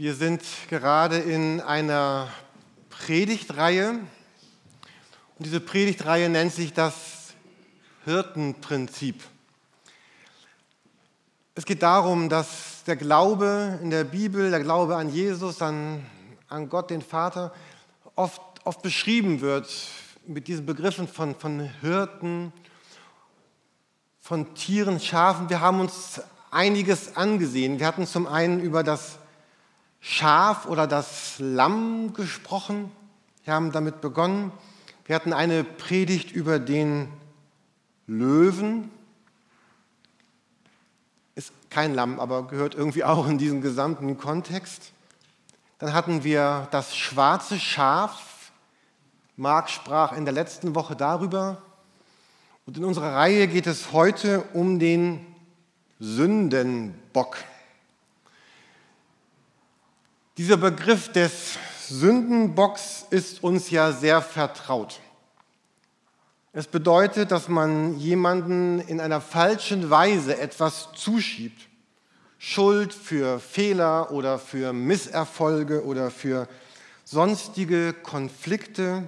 Wir sind gerade in einer Predigtreihe und diese Predigtreihe nennt sich das Hirtenprinzip. Es geht darum, dass der Glaube in der Bibel, der Glaube an Jesus, an, an Gott, den Vater, oft, oft beschrieben wird mit diesen Begriffen von, von Hirten, von Tieren, Schafen. Wir haben uns einiges angesehen. Wir hatten zum einen über das Schaf oder das Lamm gesprochen. Wir haben damit begonnen. Wir hatten eine Predigt über den Löwen. Ist kein Lamm, aber gehört irgendwie auch in diesen gesamten Kontext. Dann hatten wir das schwarze Schaf. Marc sprach in der letzten Woche darüber. Und in unserer Reihe geht es heute um den Sündenbock. Dieser Begriff des Sündenbocks ist uns ja sehr vertraut. Es bedeutet, dass man jemanden in einer falschen Weise etwas zuschiebt. Schuld für Fehler oder für Misserfolge oder für sonstige Konflikte.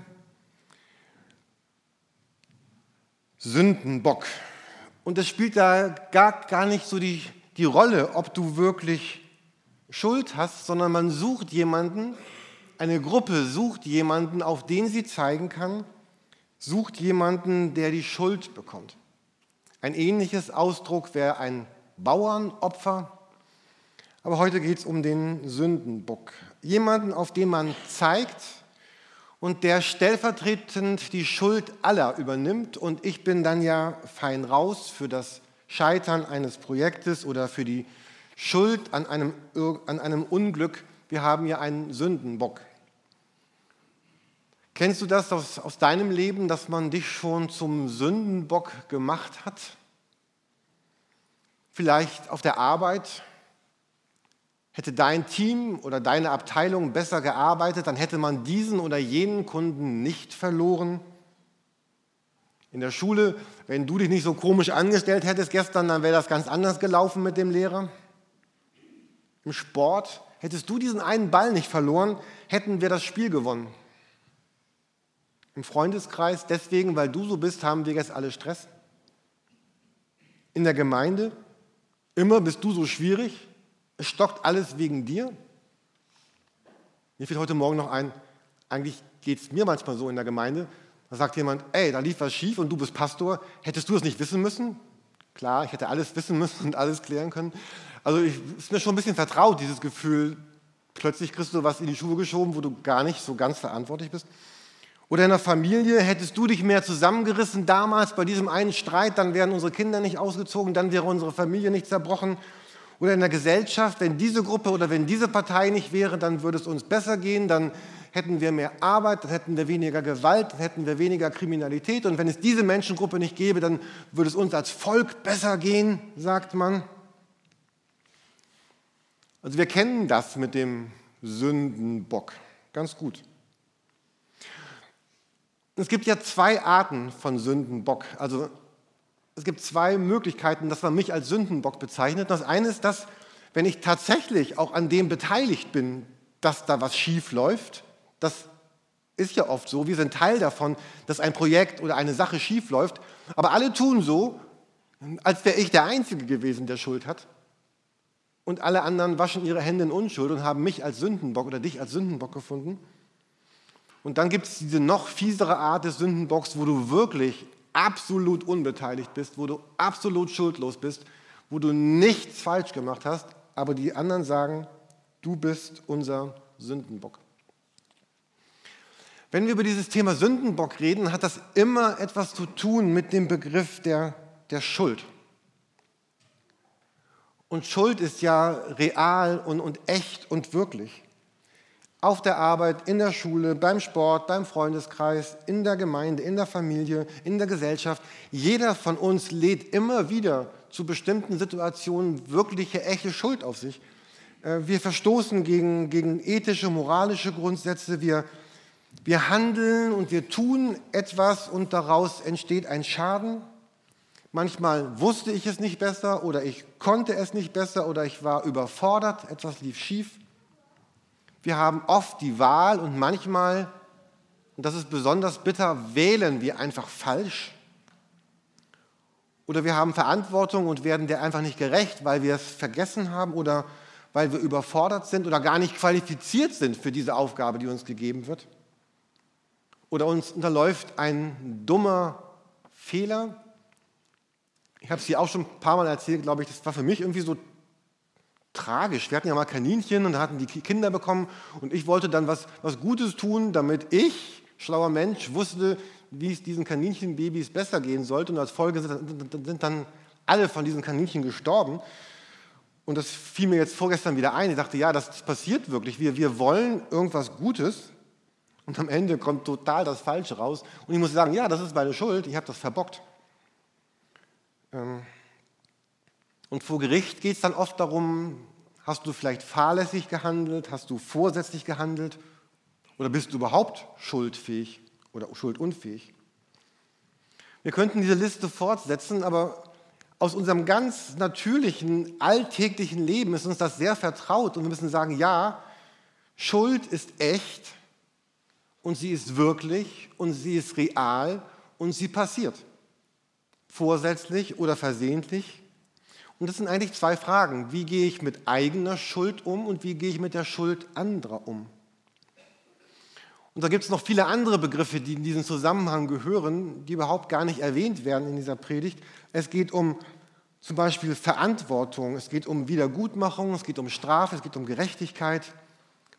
Sündenbock. Und es spielt da gar, gar nicht so die, die Rolle, ob du wirklich Schuld hast, sondern man sucht jemanden, eine Gruppe sucht jemanden, auf den sie zeigen kann, sucht jemanden, der die Schuld bekommt. Ein ähnliches Ausdruck wäre ein Bauernopfer, aber heute geht es um den Sündenbock. Jemanden, auf den man zeigt und der stellvertretend die Schuld aller übernimmt und ich bin dann ja fein raus für das Scheitern eines Projektes oder für die Schuld an einem, an einem Unglück. Wir haben ja einen Sündenbock. Kennst du das aus, aus deinem Leben, dass man dich schon zum Sündenbock gemacht hat? Vielleicht auf der Arbeit? Hätte dein Team oder deine Abteilung besser gearbeitet, dann hätte man diesen oder jenen Kunden nicht verloren. In der Schule, wenn du dich nicht so komisch angestellt hättest gestern, dann wäre das ganz anders gelaufen mit dem Lehrer. Im Sport, hättest du diesen einen Ball nicht verloren, hätten wir das Spiel gewonnen. Im Freundeskreis, deswegen, weil du so bist, haben wir jetzt alle Stress. In der Gemeinde, immer bist du so schwierig, es stockt alles wegen dir. Mir fiel heute Morgen noch ein, eigentlich geht es mir manchmal so in der Gemeinde, da sagt jemand, ey, da lief was schief und du bist Pastor, hättest du es nicht wissen müssen? Klar, ich hätte alles wissen müssen und alles klären können. Also es ist mir schon ein bisschen vertraut, dieses Gefühl, plötzlich kriegst du was in die Schuhe geschoben, wo du gar nicht so ganz verantwortlich bist. Oder in der Familie, hättest du dich mehr zusammengerissen damals bei diesem einen Streit, dann wären unsere Kinder nicht ausgezogen, dann wäre unsere Familie nicht zerbrochen. Oder in der Gesellschaft, wenn diese Gruppe oder wenn diese Partei nicht wäre, dann würde es uns besser gehen, dann hätten wir mehr Arbeit, dann hätten wir weniger Gewalt, dann hätten wir weniger Kriminalität. Und wenn es diese Menschengruppe nicht gäbe, dann würde es uns als Volk besser gehen, sagt man. Also wir kennen das mit dem Sündenbock ganz gut. Es gibt ja zwei Arten von Sündenbock. Also es gibt zwei Möglichkeiten, dass man mich als Sündenbock bezeichnet. Das eine ist, dass wenn ich tatsächlich auch an dem beteiligt bin, dass da was schief läuft, das ist ja oft so, wir sind Teil davon, dass ein Projekt oder eine Sache schief läuft, aber alle tun so, als wäre ich der Einzige gewesen, der Schuld hat und alle anderen waschen ihre Hände in Unschuld und haben mich als Sündenbock oder dich als Sündenbock gefunden. Und dann gibt es diese noch fiesere Art des Sündenbocks, wo du wirklich absolut unbeteiligt bist, wo du absolut schuldlos bist, wo du nichts falsch gemacht hast, aber die anderen sagen, du bist unser Sündenbock. Wenn wir über dieses Thema Sündenbock reden, hat das immer etwas zu tun mit dem Begriff der, der Schuld. Und Schuld ist ja real und, und echt und wirklich. Auf der Arbeit, in der Schule, beim Sport, beim Freundeskreis, in der Gemeinde, in der Familie, in der Gesellschaft. Jeder von uns lädt immer wieder zu bestimmten Situationen wirkliche, echte Schuld auf sich. Äh, wir verstoßen gegen, gegen ethische, moralische Grundsätze. Wir, wir handeln und wir tun etwas und daraus entsteht ein Schaden. Manchmal wusste ich es nicht besser oder ich konnte es nicht besser oder ich war überfordert, etwas lief schief. Wir haben oft die Wahl und manchmal, und das ist besonders bitter, wählen wir einfach falsch. Oder wir haben Verantwortung und werden der einfach nicht gerecht, weil wir es vergessen haben oder weil wir überfordert sind oder gar nicht qualifiziert sind für diese Aufgabe, die uns gegeben wird. Oder uns unterläuft ein dummer Fehler. Habe es hier auch schon ein paar Mal erzählt, glaube ich, das war für mich irgendwie so tragisch. Wir hatten ja mal Kaninchen und hatten die Kinder bekommen und ich wollte dann was, was Gutes tun, damit ich, schlauer Mensch, wusste, wie es diesen Kaninchenbabys besser gehen sollte und als Folge sind dann alle von diesen Kaninchen gestorben. Und das fiel mir jetzt vorgestern wieder ein. Ich dachte, ja, das passiert wirklich. Wir, wir wollen irgendwas Gutes und am Ende kommt total das Falsche raus. Und ich muss sagen, ja, das ist meine Schuld, ich habe das verbockt. Ähm, und vor Gericht geht es dann oft darum, hast du vielleicht fahrlässig gehandelt, hast du vorsätzlich gehandelt oder bist du überhaupt schuldfähig oder schuldunfähig? Wir könnten diese Liste fortsetzen, aber aus unserem ganz natürlichen, alltäglichen Leben ist uns das sehr vertraut und wir müssen sagen, ja, Schuld ist echt und sie ist wirklich und sie ist real und sie passiert. Vorsätzlich oder versehentlich und das sind eigentlich zwei Fragen. Wie gehe ich mit eigener Schuld um und wie gehe ich mit der Schuld anderer um? Und da gibt es noch viele andere Begriffe, die in diesen Zusammenhang gehören, die überhaupt gar nicht erwähnt werden in dieser Predigt. Es geht um zum Beispiel Verantwortung, es geht um Wiedergutmachung, es geht um Strafe, es geht um Gerechtigkeit.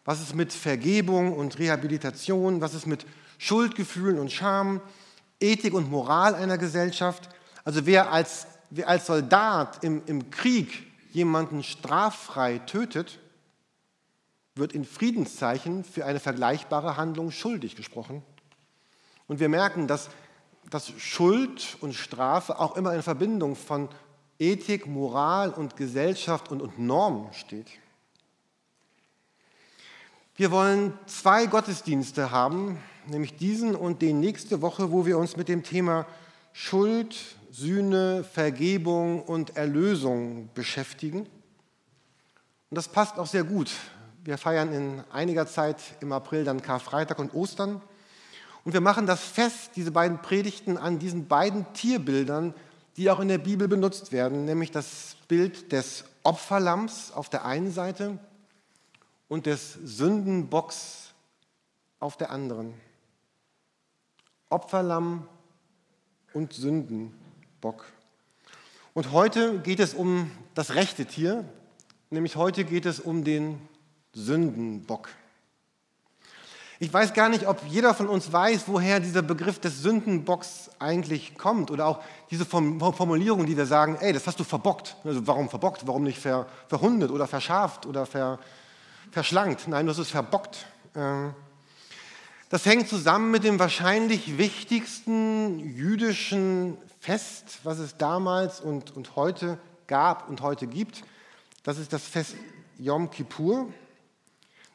Was ist mit Vergebung und Rehabilitation? Was ist mit Schuldgefühlen und Scham? Ethik und Moral einer Gesellschaft? Also wer als wer als Soldat im, im Krieg jemanden straffrei tötet, wird in Friedenszeichen für eine vergleichbare Handlung schuldig gesprochen. Und wir merken, dass, dass Schuld und Strafe auch immer in Verbindung von Ethik, Moral und Gesellschaft und, und Normen steht. Wir wollen zwei Gottesdienste haben, nämlich diesen und den nächste Woche, wo wir uns mit dem Thema Schuld, Sühne, Vergebung und Erlösung beschäftigen. Und das passt auch sehr gut. Wir feiern in einiger Zeit im April dann Karfreitag und Ostern. Und wir machen das fest, diese beiden Predigten, an diesen beiden Tierbildern, die auch in der Bibel benutzt werden, nämlich das Bild des Opferlamms auf der einen Seite und des Sündenbocks auf der anderen. Opferlamm und Sündenbock. Bock. Und heute geht es um das rechte Tier, nämlich heute geht es um den Sündenbock. Ich weiß gar nicht, ob jeder von uns weiß, woher dieser Begriff des Sündenbocks eigentlich kommt oder auch diese Formulierung, die wir sagen, ey, das hast du verbockt. Also warum verbockt? Warum nicht ver, verhundet oder verschaft oder ver, verschlankt? Nein, das ist verbockt. Ähm, das hängt zusammen mit dem wahrscheinlich wichtigsten jüdischen Fest, was es damals und, und heute gab und heute gibt. Das ist das Fest Yom Kippur.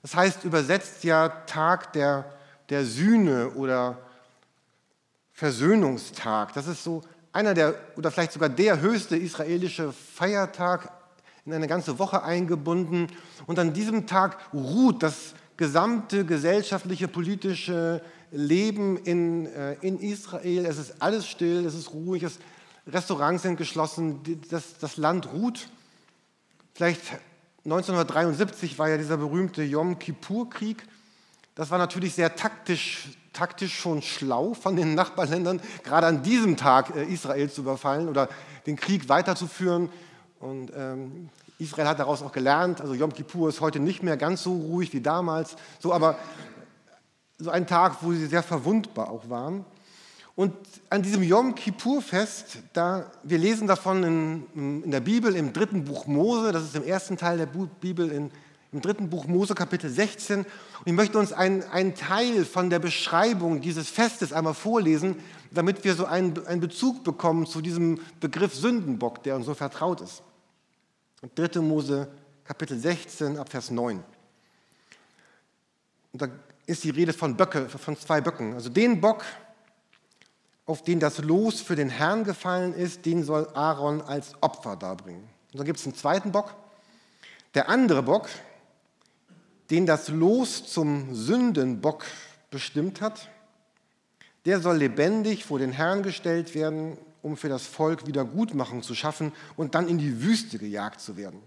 Das heißt übersetzt ja Tag der, der Sühne oder Versöhnungstag. Das ist so einer der oder vielleicht sogar der höchste israelische Feiertag in eine ganze Woche eingebunden. Und an diesem Tag ruht das gesamte gesellschaftliche, politische Leben in, äh, in Israel. Es ist alles still, es ist ruhig, es, Restaurants sind geschlossen, das, das Land ruht. Vielleicht 1973 war ja dieser berühmte Yom Kippur-Krieg. Das war natürlich sehr taktisch, taktisch schon schlau von den Nachbarländern, gerade an diesem Tag äh, Israel zu überfallen oder den Krieg weiterzuführen. Und ähm, Israel hat daraus auch gelernt. Also Yom Kippur ist heute nicht mehr ganz so ruhig wie damals. So, aber so ein Tag, wo sie sehr verwundbar auch waren. Und an diesem Yom Kippur-Fest, da, wir lesen davon in, in, der Bibel im dritten Buch Mose, das ist im ersten Teil der Bibel in, im dritten Buch Mose Kapitel 16. Und ich möchte uns einen, Teil von der Beschreibung dieses Festes einmal vorlesen, damit wir so einen, einen Bezug bekommen zu diesem Begriff Sündenbock, der uns so vertraut ist. 3. Mose Kapitel 16 ab Vers 9. Und da ist die Rede von Böcke, von zwei Böcken. Also den Bock, auf den das Los für den Herrn gefallen ist, den soll Aaron als Opfer darbringen. Und dann gibt es einen zweiten Bock. Der andere Bock, den das Los zum Sündenbock bestimmt hat, der soll lebendig vor den Herrn gestellt werden, um für das Volk Wiedergutmachung zu schaffen und dann in die Wüste gejagt zu werden.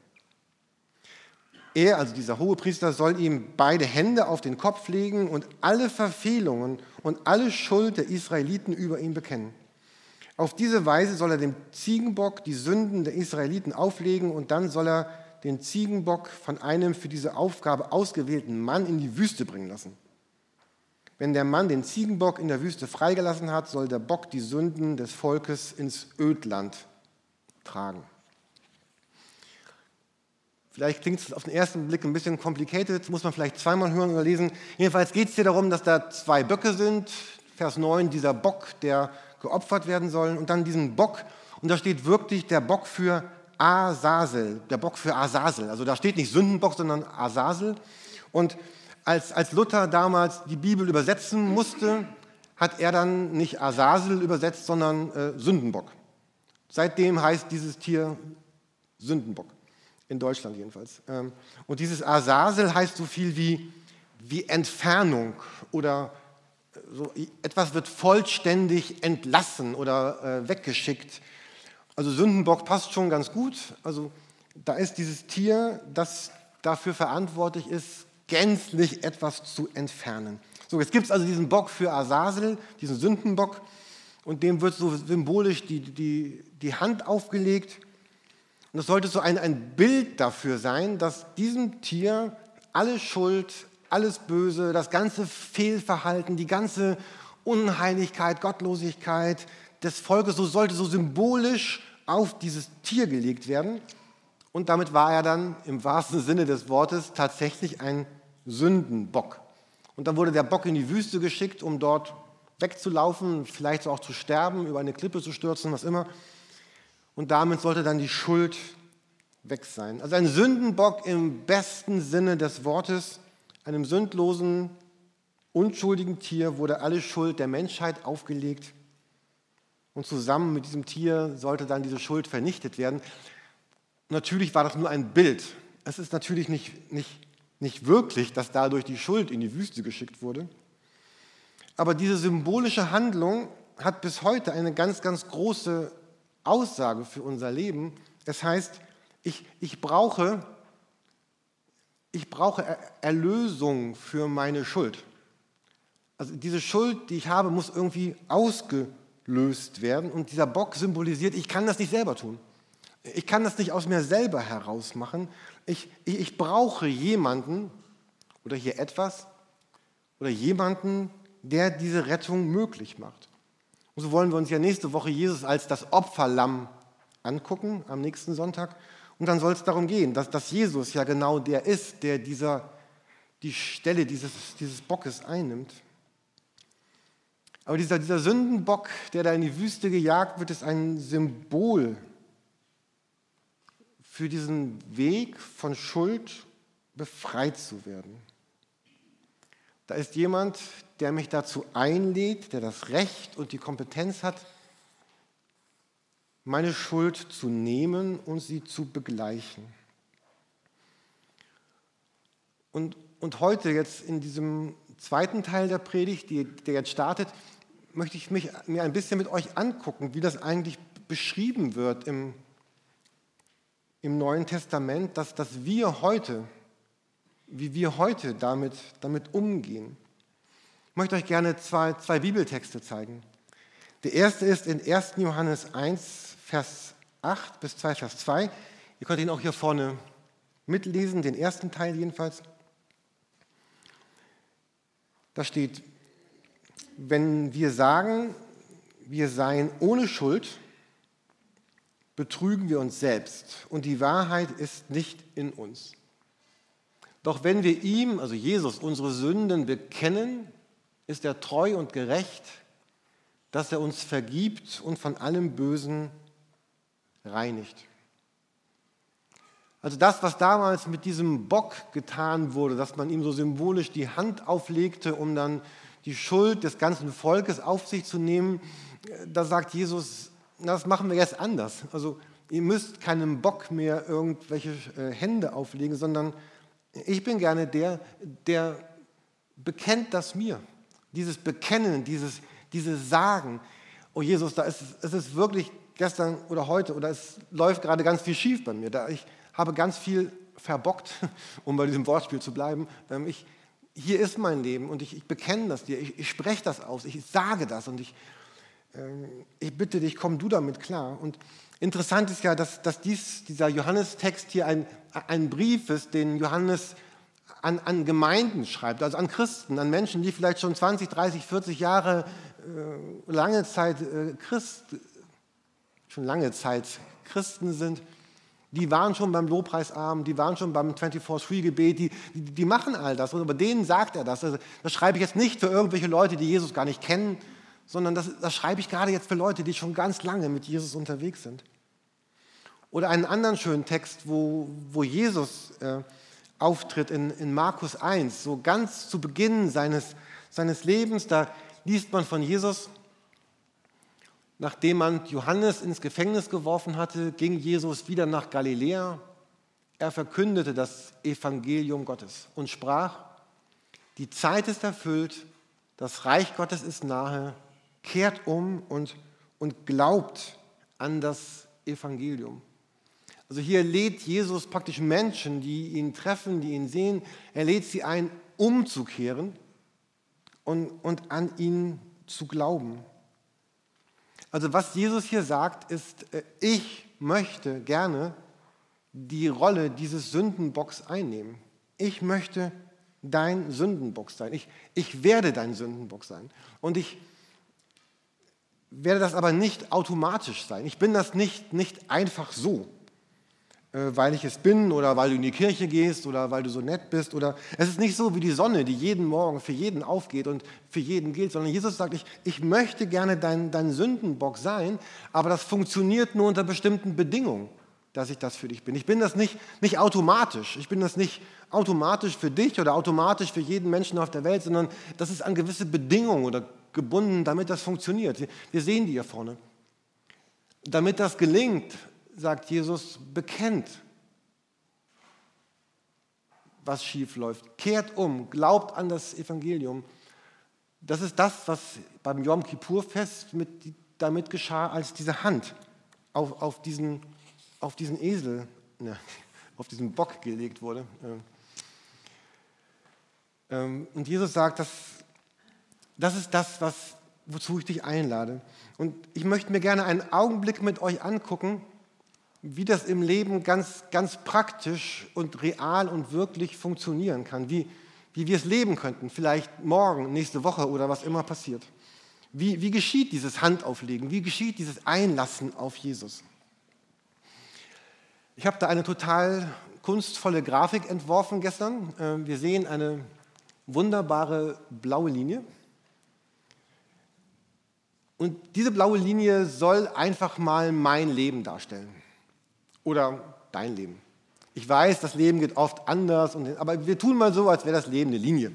Er, also dieser Hohepriester, soll ihm beide Hände auf den Kopf legen und alle Verfehlungen und alle Schuld der Israeliten über ihn bekennen. Auf diese Weise soll er dem Ziegenbock die Sünden der Israeliten auflegen und dann soll er den Ziegenbock von einem für diese Aufgabe ausgewählten Mann in die Wüste bringen lassen. Wenn der Mann den Ziegenbock in der Wüste freigelassen hat, soll der Bock die Sünden des Volkes ins Ödland tragen. Vielleicht klingt es auf den ersten Blick ein bisschen complicated, muss man vielleicht zweimal hören oder lesen. Jedenfalls geht es hier darum, dass da zwei Böcke sind. Vers 9, dieser Bock, der geopfert werden soll. Und dann diesen Bock. Und da steht wirklich der Bock für Asasel, der Bock für Asasel. Also da steht nicht Sündenbock, sondern Asasel. Und als, als Luther damals die Bibel übersetzen musste, hat er dann nicht Asasel übersetzt, sondern äh, Sündenbock. Seitdem heißt dieses Tier Sündenbock. In Deutschland jedenfalls. Ähm, und dieses Asasel heißt so viel wie, wie Entfernung oder äh, so, etwas wird vollständig entlassen oder äh, weggeschickt. Also Sündenbock passt schon ganz gut. Also da ist dieses Tier, das dafür verantwortlich ist, gänzlich etwas zu entfernen. So, jetzt gibt es also diesen Bock für Asasel, diesen Sündenbock, und dem wird so symbolisch die, die, die Hand aufgelegt. Und das sollte so ein, ein Bild dafür sein, dass diesem Tier alle Schuld, alles Böse, das ganze Fehlverhalten, die ganze Unheiligkeit, Gottlosigkeit des Volkes, so sollte so symbolisch auf dieses Tier gelegt werden. Und damit war er dann im wahrsten Sinne des Wortes tatsächlich ein Sündenbock. Und dann wurde der Bock in die Wüste geschickt, um dort wegzulaufen, vielleicht auch zu sterben, über eine Klippe zu stürzen, was immer und damit sollte dann die Schuld weg sein. Also ein Sündenbock im besten Sinne des Wortes, einem sündlosen, unschuldigen Tier wurde alle Schuld der Menschheit aufgelegt und zusammen mit diesem Tier sollte dann diese Schuld vernichtet werden. Natürlich war das nur ein Bild. Es ist natürlich nicht, nicht, nicht wirklich, dass dadurch die Schuld in die Wüste geschickt wurde. Aber diese symbolische Handlung hat bis heute eine ganz, ganz große Aussage für unser Leben. Es heißt, ich, ich, brauche, ich brauche Erlösung für meine Schuld. Also diese Schuld, die ich habe, muss irgendwie ausgelöst werden. Und dieser Bock symbolisiert, ich kann das nicht selber tun. Ich kann das nicht aus mir selber heraus machen. Ich, ich, ich brauche jemanden oder hier etwas oder jemanden, der diese Rettung möglich macht. Und so wollen wir uns ja nächste Woche Jesus als das Opferlamm angucken, am nächsten Sonntag. Und dann soll es darum gehen, dass, dass Jesus ja genau der ist, der dieser, die Stelle dieses, dieses Bockes einnimmt. Aber dieser, dieser Sündenbock, der da in die Wüste gejagt wird, ist ein Symbol für diesen Weg von Schuld befreit zu werden. Da ist jemand, der mich dazu einlädt, der das Recht und die Kompetenz hat, meine Schuld zu nehmen und sie zu begleichen. Und, und heute jetzt in diesem zweiten Teil der Predigt, die, der jetzt startet, möchte ich mich, mir ein bisschen mit euch angucken, wie das eigentlich beschrieben wird im, im Neuen Testament, dass, dass wir heute, wie wir heute damit, damit umgehen. Ich möchte euch gerne zwei, zwei Bibeltexte zeigen. Der erste ist in 1. Johannes 1, Vers 8 bis 2, Vers 2. Ihr könnt ihn auch hier vorne mitlesen, den ersten Teil jedenfalls. Da steht, wenn wir sagen, wir seien ohne Schuld, betrügen wir uns selbst und die Wahrheit ist nicht in uns. Doch wenn wir ihm, also Jesus, unsere Sünden bekennen, ist er treu und gerecht, dass er uns vergibt und von allem Bösen reinigt. Also das, was damals mit diesem Bock getan wurde, dass man ihm so symbolisch die Hand auflegte, um dann die Schuld des ganzen Volkes auf sich zu nehmen, da sagt Jesus, das machen wir jetzt anders. Also ihr müsst keinem Bock mehr irgendwelche äh, Hände auflegen, sondern Ich bin gerne der, der bekennt das mir. Dieses Bekennen, dieses, dieses Sagen, oh Jesus, da ist es ist wirklich gestern oder heute oder es läuft gerade ganz viel schief bei mir. Da ich habe ganz viel verbockt, um bei diesem Wortspiel zu bleiben. Ähm, ich, hier ist mein Leben und ich, ich bekenne das dir, ich, ich spreche das aus, ich sage das und ich, ähm, ich bitte dich, komm du damit klar. Und interessant ist ja, dass, dass dies, dieser Johannes-Text hier ein, ein Brief ist, den Johannes an, an Gemeinden schreibt, also an Christen, an Menschen, die vielleicht schon 20, 30, 40 Jahre, äh, lange Zeit äh, Christ, schon lange Zeit Christen sind. Die waren schon beim Lobpreisabend, die waren schon beim 24-3-Gebet, die, die, die, machen all das. Und über denen sagt er das. Also, das schreibe ich jetzt nicht für irgendwelche Leute, die Jesus gar nicht kennen, sondern das, das schreibe ich gerade jetzt für Leute, die schon ganz lange mit Jesus unterwegs sind. Oder einen anderen schönen Text, wo, wo Jesus äh, auftritt in, in Markus 1, so ganz zu Beginn seines, seines Lebens, da liest man von Jesus, nachdem man Johannes ins Gefängnis geworfen hatte, ging Jesus wieder nach Galiläa. Er verkündete das Evangelium Gottes und sprach, die Zeit ist erfüllt, das Reich Gottes ist nahe, kehrt um und, und glaubt an das Evangelium. Also hier lädt Jesus praktisch Menschen, die ihn treffen, die ihn sehen, er lädt sie ein, umzukehren und, und an ihn zu glauben. Also was Jesus hier sagt, ist, äh, ich möchte gerne die Rolle dieses Sündenbocks einnehmen. Ich möchte dein Sündenbock sein. Ich, ich werde dein Sündenbock sein. Und ich werde das aber nicht automatisch sein. Ich bin das nicht, nicht einfach so. Äh, weil ich es bin oder weil du in die Kirche gehst oder weil du so nett bist. Oder es ist nicht so wie die Sonne, die jeden Morgen für jeden aufgeht und für jeden gilt, sondern Jesus sagt, ich, ich möchte gerne dein, dein Sündenbock sein, aber das funktioniert nur unter bestimmten Bedingungen, dass ich das für dich bin. Ich bin das nicht, nicht automatisch. Ich bin das nicht automatisch für dich oder automatisch für jeden Menschen auf der Welt, sondern das ist an gewisse Bedingungen oder gebunden, damit das funktioniert. Wir, wir sehen die hier vorne. Damit das gelingt, sagt Jesus, bekennt, was schief läuft. Kehrt um, glaubt an das Evangelium. Das ist das, was beim Yom Kippur-Fest mit, damit geschah, als diese Hand auf, auf, diesen, auf diesen Esel, ne, auf diesen Bock gelegt wurde. Ähm, und Jesus sagt, das, das ist das, was, wozu ich dich einlade. Und ich möchte mir gerne einen Augenblick mit euch angucken, wie das im Leben ganz, ganz praktisch und real und wirklich funktionieren kann, wie, wie wir es leben könnten, vielleicht morgen, nächste Woche oder was immer passiert. Wie, wie geschieht dieses Handauflegen? Wie geschieht dieses Einlassen auf Jesus? Ich habe da eine total kunstvolle Grafik entworfen gestern. Ähm, wir sehen eine wunderbare blaue Linie. Und diese blaue Linie soll einfach mal mein Leben darstellen oder dein Leben. Ich weiß, das Leben geht oft anders, und, aber wir tun mal so, als wäre das Leben eine Linie.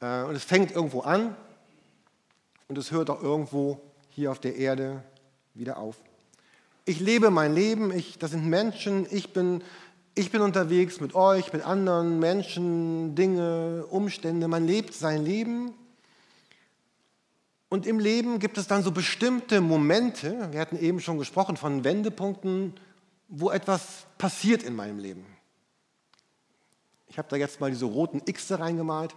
Äh, und es fängt irgendwo an und es hört auch irgendwo hier auf der Erde wieder auf. Ich lebe mein Leben, ich, das sind Menschen, ich bin, ich bin unterwegs mit euch, mit anderen Menschen, Dinge, Umstände. Man lebt sein Leben. Und im Leben gibt es dann so bestimmte Momente, wir hatten eben schon gesprochen von Wendepunkten, wo etwas passiert in meinem Leben. Ich habe da jetzt mal diese roten X reingemalt.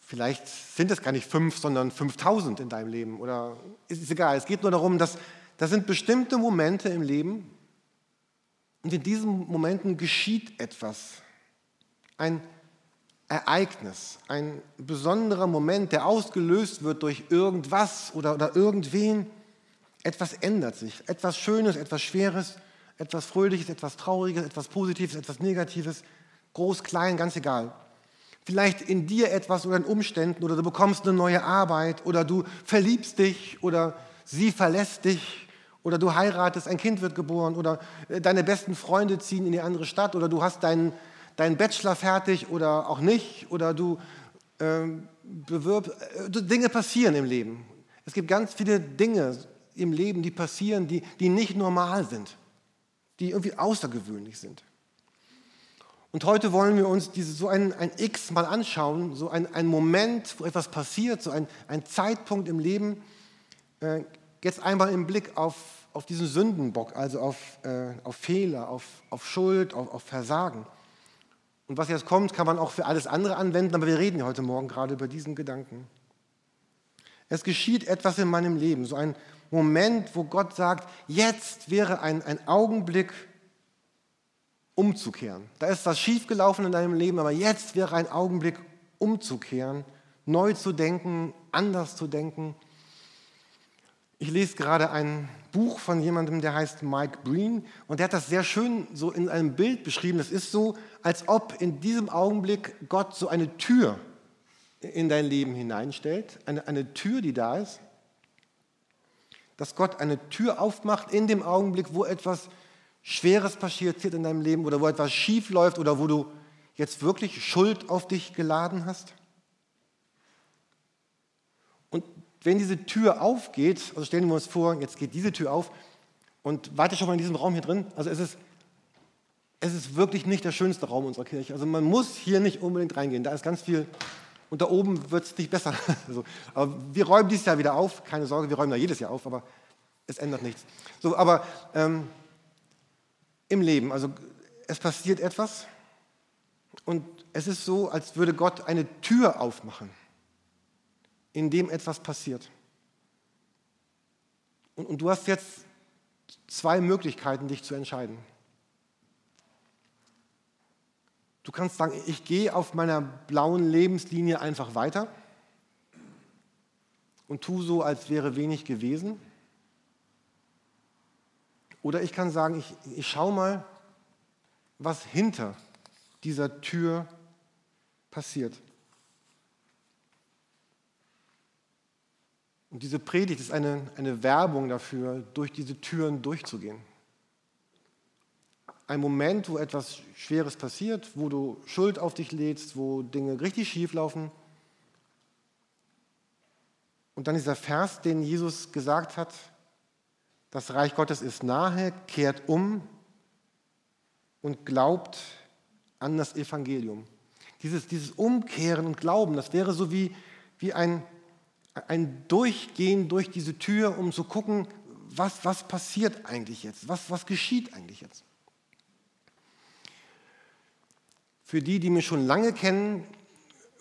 Vielleicht sind es gar nicht fünf, sondern 5000 in deinem Leben. Oder ist, egal. Es geht nur darum, dass das sind bestimmte Momente im Leben. Und in diesen Momenten geschieht etwas. Ein Ereignis, ein besonderer Moment, der ausgelöst wird durch irgendwas oder, oder irgendwen. Etwas ändert sich. Etwas Schönes, etwas Schweres, etwas Fröhliches, etwas Trauriges, etwas Positives, etwas Negatives. Groß, klein, ganz egal. Vielleicht in dir etwas oder in Umständen oder du bekommst eine neue Arbeit oder du verliebst dich oder sie verlässt dich oder du heiratest, ein Kind wird geboren oder äh, deine besten Freunde ziehen in die andere Stadt oder du hast deinen, deinen Bachelor fertig oder auch nicht oder du äh, bewirb, äh, Dinge passieren im Leben. Es gibt ganz viele Dinge, im Leben, die passieren, die, die nicht normal sind, die irgendwie außergewöhnlich sind. Und heute wollen wir uns diese, so ein, ein X mal anschauen, so ein, ein Moment, wo etwas passiert, so ein, ein Zeitpunkt im Leben. Äh, jetzt einmal im Blick auf, auf diesen Sündenbock, also auf, äh, auf Fehler, auf, auf Schuld, auf, auf Versagen. Und was jetzt kommt, kann man auch für alles andere anwenden, aber wir reden ja heute Morgen gerade über diesen Gedanken. Es geschieht etwas in meinem Leben, so ein Moment, wo Gott sagt, jetzt wäre ein, ein Augenblick, umzukehren. Da ist was schiefgelaufen in deinem Leben, aber jetzt wäre ein Augenblick, umzukehren, neu zu denken, anders zu denken. Ich lese gerade ein Buch von jemandem, der heißt Mike Breen und der hat das sehr schön so in einem Bild beschrieben. Es ist so, als ob in diesem Augenblick Gott so eine Tür in dein Leben hineinstellt, eine, eine Tür, die da ist, dass Gott eine Tür aufmacht in dem Augenblick, wo etwas Schweres passiert in deinem Leben oder wo etwas schief läuft oder wo du jetzt wirklich Schuld auf dich geladen hast? Und wenn diese Tür aufgeht, also stellen wir uns vor, jetzt geht diese Tür auf und weiter schon mal in diesem Raum hier drin, also es ist, es ist wirklich nicht der schönste Raum unserer Kirche. Also man muss hier nicht unbedingt reingehen, da ist ganz viel und da oben wird es nicht besser. Also, aber wir räumen dieses Jahr wieder auf, keine Sorge, wir räumen da jedes Jahr auf, aber es ändert nichts. So, aber ähm, im Leben. Also es passiert etwas und es ist so, als würde Gott eine Tür aufmachen, in dem etwas passiert. Und, und du hast jetzt zwei Möglichkeiten, dich zu entscheiden. Du kannst sagen, ich gehe auf meiner blauen Lebenslinie einfach weiter und tu so, als wäre wenig gewesen. Oder ich kann sagen, ich, ich schaue mal, was hinter dieser Tür passiert. Und diese Predigt ist eine, eine Werbung dafür, durch diese Türen durchzugehen. Ein Moment, wo etwas Schweres passiert, wo du Schuld auf dich lädst, wo Dinge richtig schief laufen. Und dann dieser Vers, den Jesus gesagt hat, das Reich Gottes ist nahe, kehrt um und glaubt an das Evangelium. Dieses, dieses Umkehren und Glauben, das wäre so wie, wie ein, ein Durchgehen durch diese Tür, um zu gucken, was, was passiert eigentlich jetzt, was, was geschieht eigentlich jetzt. Für die, die mich schon lange kennen,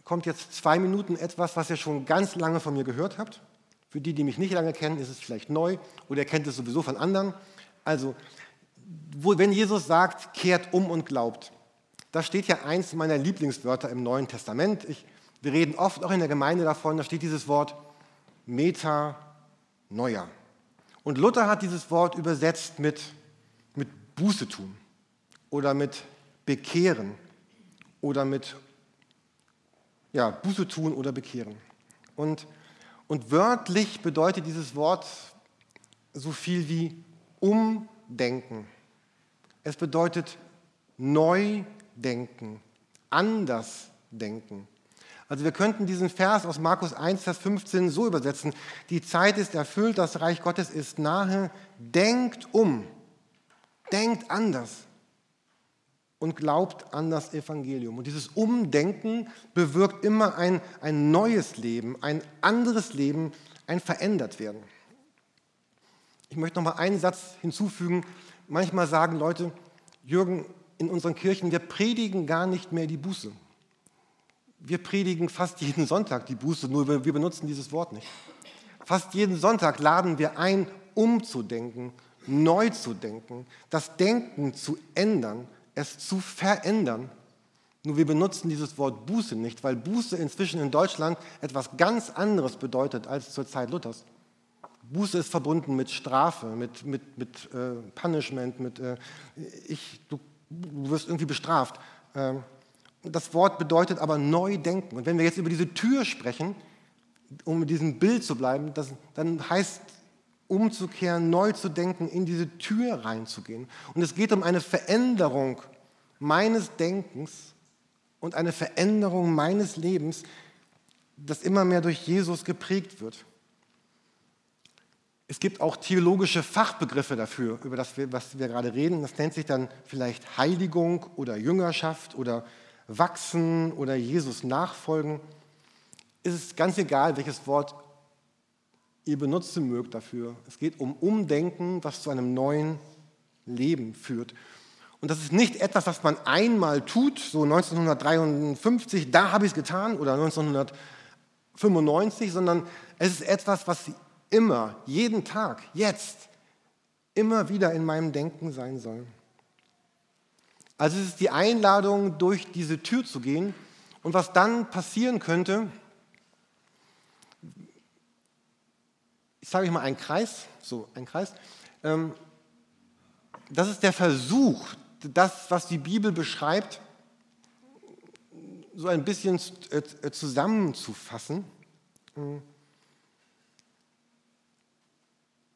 kommt jetzt zwei Minuten etwas, was ihr schon ganz lange von mir gehört habt. Für die, die mich nicht lange kennen, ist es vielleicht neu oder ihr kennt es sowieso von anderen. Also, wenn Jesus sagt, kehrt um und glaubt, da steht ja eins meiner Lieblingswörter im Neuen Testament. Ich, wir reden oft auch in der Gemeinde davon, da steht dieses Wort Meta Neuer. Und Luther hat dieses Wort übersetzt mit, mit Buße tun oder mit bekehren oder mit ja, Buße tun oder bekehren. Und und wörtlich bedeutet dieses Wort so viel wie umdenken. Es bedeutet neu denken, anders denken. Also wir könnten diesen Vers aus Markus 1, Vers 15 so übersetzen. Die Zeit ist erfüllt, das Reich Gottes ist nahe. Denkt um, denkt anders und glaubt an das Evangelium. Und dieses Umdenken bewirkt immer ein, ein neues Leben, ein anderes Leben, ein verändert werden. Ich möchte noch mal einen Satz hinzufügen. Manchmal sagen Leute, Jürgen, in unseren Kirchen, wir predigen gar nicht mehr die Buße. Wir predigen fast jeden Sonntag die Buße, nur wir benutzen dieses Wort nicht. Fast jeden Sonntag laden wir ein, umzudenken, neu zu denken, das Denken zu ändern, es zu verändern. Nur wir benutzen dieses Wort Buße nicht, weil Buße inzwischen in Deutschland etwas ganz anderes bedeutet als zur Zeit Luthers. Buße ist verbunden mit Strafe, mit, mit, mit äh, Punishment, mit äh, ich, du, du, wirst irgendwie bestraft. Ähm, das Wort bedeutet aber neu denken. Und wenn wir jetzt über diese Tür sprechen, um mit diesem Bild zu bleiben, das, dann heißt umzukehren, neu zu denken, in diese Tür reinzugehen. Und es geht um eine Veränderung meines Denkens und eine Veränderung meines Lebens, das immer mehr durch Jesus geprägt wird. Es gibt auch theologische Fachbegriffe dafür, über das, wir, was wir gerade reden. Das nennt sich dann vielleicht Heiligung oder Jüngerschaft oder Wachsen oder Jesus nachfolgen. Es ist ganz egal, welches Wort ihr benutzen mögt dafür. Es geht um Umdenken, was zu einem neuen Leben führt. Und das ist nicht etwas, was man einmal tut, so 1953, da habe ich es getan, oder 1995, sondern es ist etwas, was immer, jeden Tag, jetzt, immer wieder in meinem Denken sein soll. Also es ist die Einladung, durch diese Tür zu gehen. Und was dann passieren könnte, ich sage euch mal einen Kreis, so ein Kreis, ähm, das ist der Versuch, das, was die Bibel beschreibt, so ein bisschen äh, zusammenzufassen. Mhm.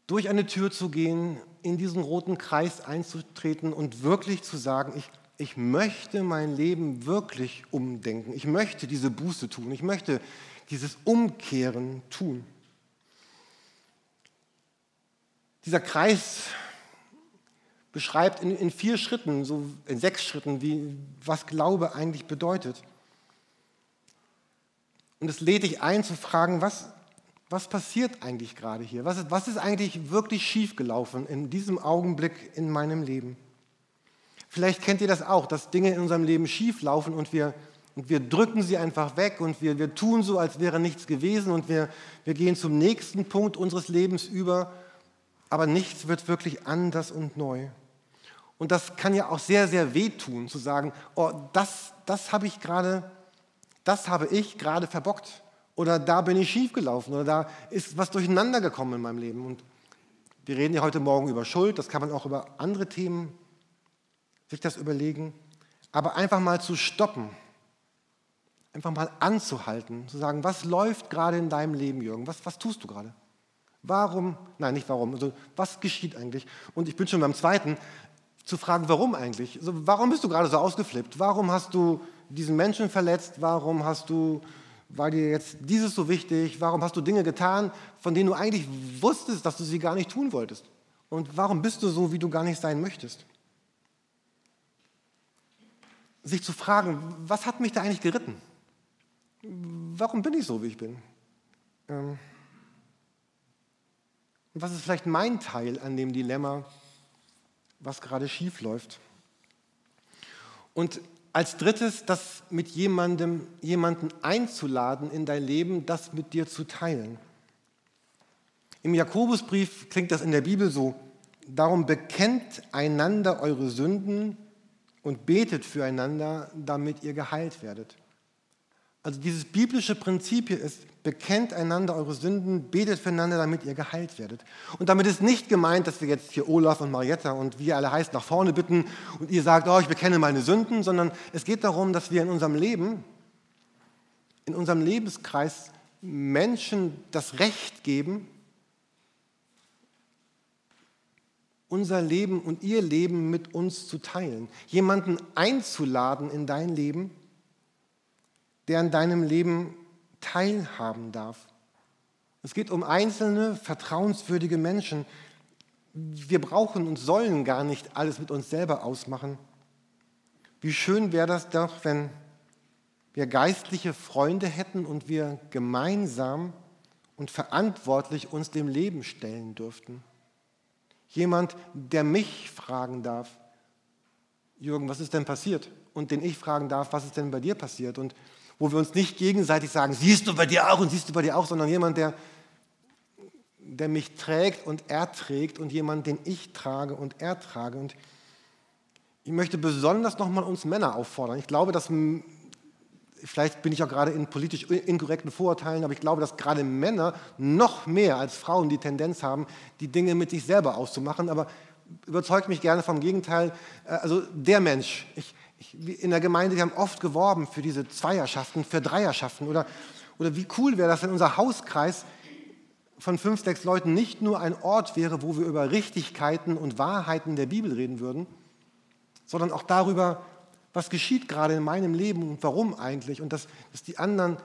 durch eine Tür zu gehen, in diesen roten Kreis einzutreten und wirklich zu sagen, ich, ich möchte mein Leben wirklich umdenken. Ich möchte diese Buße tun. Ich möchte dieses Umkehren tun. Dieser Kreis beschreibt in, in vier Schritten, so in sechs Schritten, wie, was Glaube eigentlich bedeutet. Und es lädt dich ein zu fragen, was, was passiert eigentlich gerade hier? Was ist, was ist eigentlich wirklich schiefgelaufen in diesem Augenblick in meinem Leben? Vielleicht kennt ihr das auch, dass Dinge in unserem Leben schieflaufen und wir, und wir drücken sie einfach weg und wir, wir tun so, als wäre nichts gewesen und wir, wir gehen zum nächsten Punkt unseres Lebens über, aber nichts wird wirklich anders und neu. Und das kann ja auch sehr, sehr wehtun, zu sagen, oh, das, das habe ich gerade, das habe ich gerade verbockt. Oder da bin ich schiefgelaufen oder da ist was durcheinander gekommen in meinem Leben. Und wir reden ja heute Morgen über Schuld, das kann man auch über andere Themen sich das überlegen. Aber einfach mal zu stoppen, einfach mal anzuhalten, zu sagen, was läuft gerade in deinem Leben, Jürgen? Was, was tust du gerade? Warum? Nein, nicht warum. Also, was geschieht eigentlich? Und ich bin schon beim zweiten, zu fragen, warum eigentlich? Also, warum bist du gerade so ausgeflippt? Warum hast du diesen Menschen verletzt? Warum hast du war dir jetzt dieses so wichtig? Warum hast du Dinge getan, von denen du eigentlich wusstest, dass du sie gar nicht tun wolltest? Und warum bist du so, wie du gar nicht sein möchtest? Sich zu fragen, was hat mich da eigentlich geritten? Warum bin ich so, wie ich bin? Ähm, was ist vielleicht mein Teil an dem Dilemma, was gerade schief läuft? Und als drittes, das mit jemandem, jemanden einzuladen in dein Leben, das mit dir zu teilen. Im Jakobusbrief klingt das in der Bibel so, darum bekennt einander eure Sünden und betet füreinander, damit ihr geheilt werdet. Also dieses biblische Prinzip hier ist, bekennt einander eure Sünden, betet füreinander, damit ihr geheilt werdet. Und damit ist nicht gemeint, dass wir jetzt hier Olaf und Marietta und wie ihr alle heißt nach vorne bitten und ihr sagt, oh, ich bekenne meine Sünden, sondern es geht darum, dass wir in unserem Leben, in unserem Lebenskreis Menschen das Recht geben, unser Leben und ihr Leben mit uns zu teilen. Jemanden einzuladen in dein Leben, der an deinem Leben teilhaben darf. Es geht um einzelne, vertrauenswürdige Menschen. Wir brauchen und sollen gar nicht alles mit uns selber ausmachen. Wie schön wäre das doch, wenn wir geistliche Freunde hätten und wir gemeinsam und verantwortlich uns dem Leben stellen dürften. Jemand, der mich fragen darf, Jürgen, was ist denn passiert? Und den ich fragen darf, was ist denn bei dir passiert? Und wo wir uns nicht gegenseitig sagen, siehst du bei dir auch und siehst du bei dir auch, sondern jemand, der, der mich trägt und er trägt und jemand, den ich trage und er trage. Und ich möchte besonders nochmal uns Männer auffordern. Ich glaube, dass, vielleicht bin ich auch gerade in politisch inkorrekten Vorurteilen, aber ich glaube, dass gerade Männer noch mehr als Frauen die Tendenz haben, die Dinge mit sich selber auszumachen. Aber überzeugt mich gerne vom Gegenteil. Äh, also der Mensch, ich, in der Gemeinde, wir haben oft geworben für diese Zweierschaften, für Dreierschaften. Oder, oder wie cool wäre das, wenn unser Hauskreis von fünf, sechs Leuten nicht nur ein Ort wäre, wo wir über Richtigkeiten und Wahrheiten der Bibel reden würden, sondern auch darüber, was geschieht gerade in meinem Leben und warum eigentlich. Und dass, dass die anderen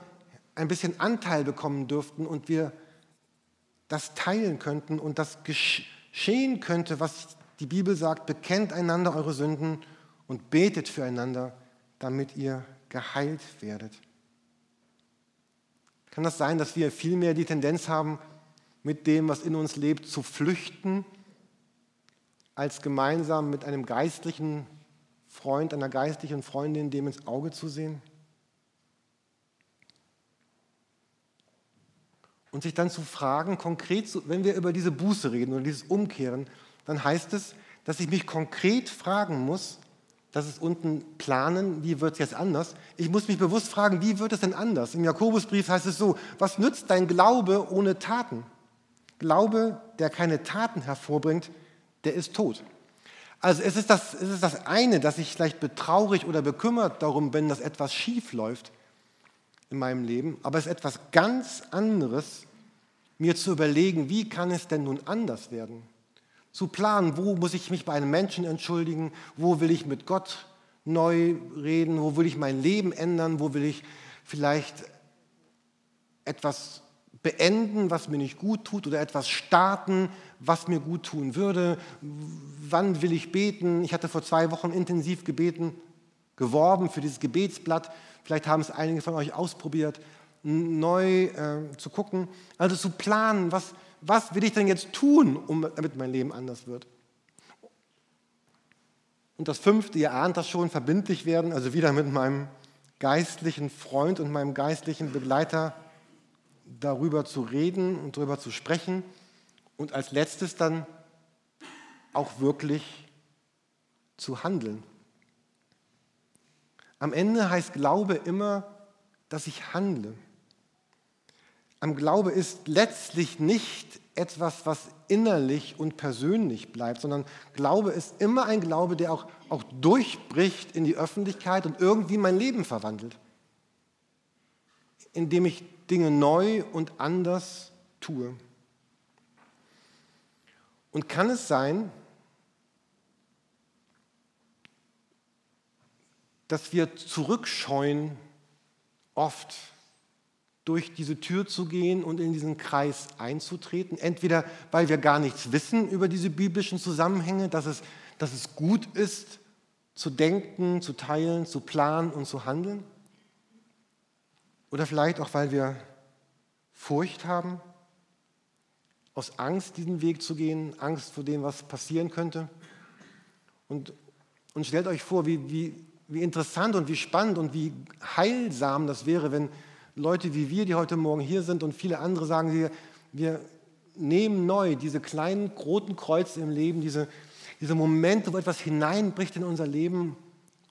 ein bisschen Anteil bekommen dürften und wir das teilen könnten und das geschehen könnte, was die Bibel sagt, bekennt einander eure Sünden und betet füreinander, damit ihr geheilt werdet. Kann das sein, dass wir vielmehr die Tendenz haben, mit dem, was in uns lebt, zu flüchten, als gemeinsam mit einem geistlichen Freund, einer geistlichen Freundin dem ins Auge zu sehen? Und sich dann zu fragen, konkret, wenn wir über diese Buße reden oder dieses Umkehren, dann heißt es, dass ich mich konkret fragen muss, das ist unten planen, wie wird es jetzt anders? Ich muss mich bewusst fragen, wie wird es denn anders? Im Jakobusbrief heißt es so, was nützt dein Glaube ohne Taten? Glaube, der keine Taten hervorbringt, der ist tot. Also es ist, das, es ist das eine, dass ich vielleicht betraurig oder bekümmert darum bin, dass etwas schief läuft in meinem Leben, aber es ist etwas ganz anderes, mir zu überlegen, wie kann es denn nun anders werden? Zu planen, wo muss ich mich bei einem Menschen entschuldigen, wo will ich mit Gott neu reden, wo will ich mein Leben ändern, wo will ich vielleicht etwas beenden, was mir nicht gut tut oder etwas starten, was mir gut tun würde, wann will ich beten. Ich hatte vor zwei Wochen intensiv gebeten, geworben für dieses Gebetsblatt. Vielleicht haben es einige von euch ausprobiert, neu äh, zu gucken, also zu planen, was, was will ich denn jetzt tun, um, damit mein Leben anders wird? Und das fünfte, ihr ahnt das schon, verbindlich werden, also wieder mit meinem geistlichen Freund und meinem geistlichen Begleiter darüber zu reden und darüber zu sprechen. Und als letztes dann auch wirklich zu handeln. Am Ende heißt Glaube immer, dass ich handle am Glaube ist letztlich nicht etwas, was innerlich und persönlich bleibt, sondern Glaube ist immer ein Glaube, der auch, auch durchbricht in die Öffentlichkeit und irgendwie mein Leben verwandelt, indem ich Dinge neu und anders tue. Und kann es sein, dass wir zurückscheuen oft durch diese Tür zu gehen und in diesen Kreis einzutreten. Entweder weil wir gar nichts wissen über diese biblischen Zusammenhänge, dass es, dass es gut ist, zu denken, zu teilen, zu planen und zu handeln. Oder vielleicht auch, weil wir Furcht haben, aus Angst diesen Weg zu gehen, Angst vor dem, was passieren könnte. Und, und stellt euch vor, wie, wie, wie interessant und wie spannend und wie heilsam das wäre, wenn, Leute wie wir, die heute Morgen hier sind und viele andere sagen, wir, wir nehmen neu diese kleinen roten Kreuze im Leben, diese, diese Momente, wo etwas hineinbricht in unser Leben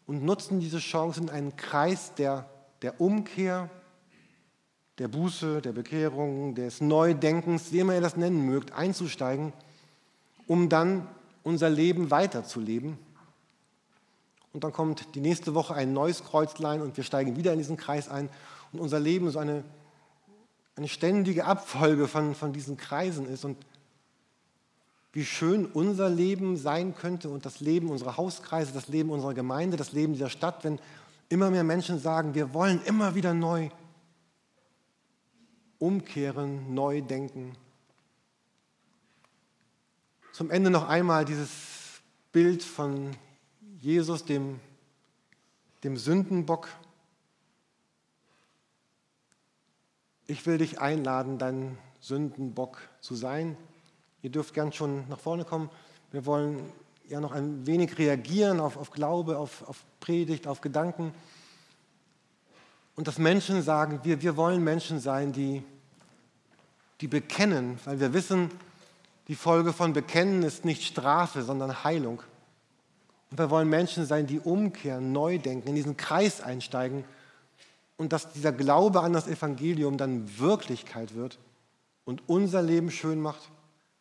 und nutzen diese Chance in einen Kreis der, der Umkehr, der Buße, der Bekehrung, des Neudenkens, wie immer ihr das nennen mögt, einzusteigen, um dann unser Leben weiterzuleben. Und dann kommt die nächste Woche ein neues Kreuzlein und wir steigen wieder in diesen Kreis ein und unser Leben so eine, eine ständige Abfolge von, von diesen Kreisen ist und wie schön unser Leben sein könnte und das Leben unserer Hauskreise, das Leben unserer Gemeinde, das Leben dieser Stadt, wenn immer mehr Menschen sagen, wir wollen immer wieder neu umkehren, neu denken. Zum Ende noch einmal dieses Bild von Jesus, dem, dem Sündenbock. Ich will dich einladen, dein Sündenbock zu sein. Ihr dürft gern schon nach vorne kommen. Wir wollen ja noch ein wenig reagieren auf, auf Glaube, auf, auf Predigt, auf Gedanken. Und dass Menschen sagen, wir, wir wollen Menschen sein, die, die bekennen, weil wir wissen, die Folge von Bekennen ist nicht Strafe, sondern Heilung. Und wir wollen Menschen sein, die umkehren, neu denken, in diesen Kreis einsteigen und dass dieser Glaube an das Evangelium dann Wirklichkeit wird und unser Leben schön macht,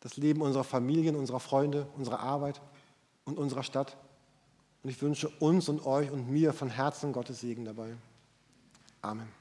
das Leben unserer Familien, unserer Freunde, unserer Arbeit und unserer Stadt. Und ich wünsche uns und euch und mir von Herzen Gottes Segen dabei. Amen.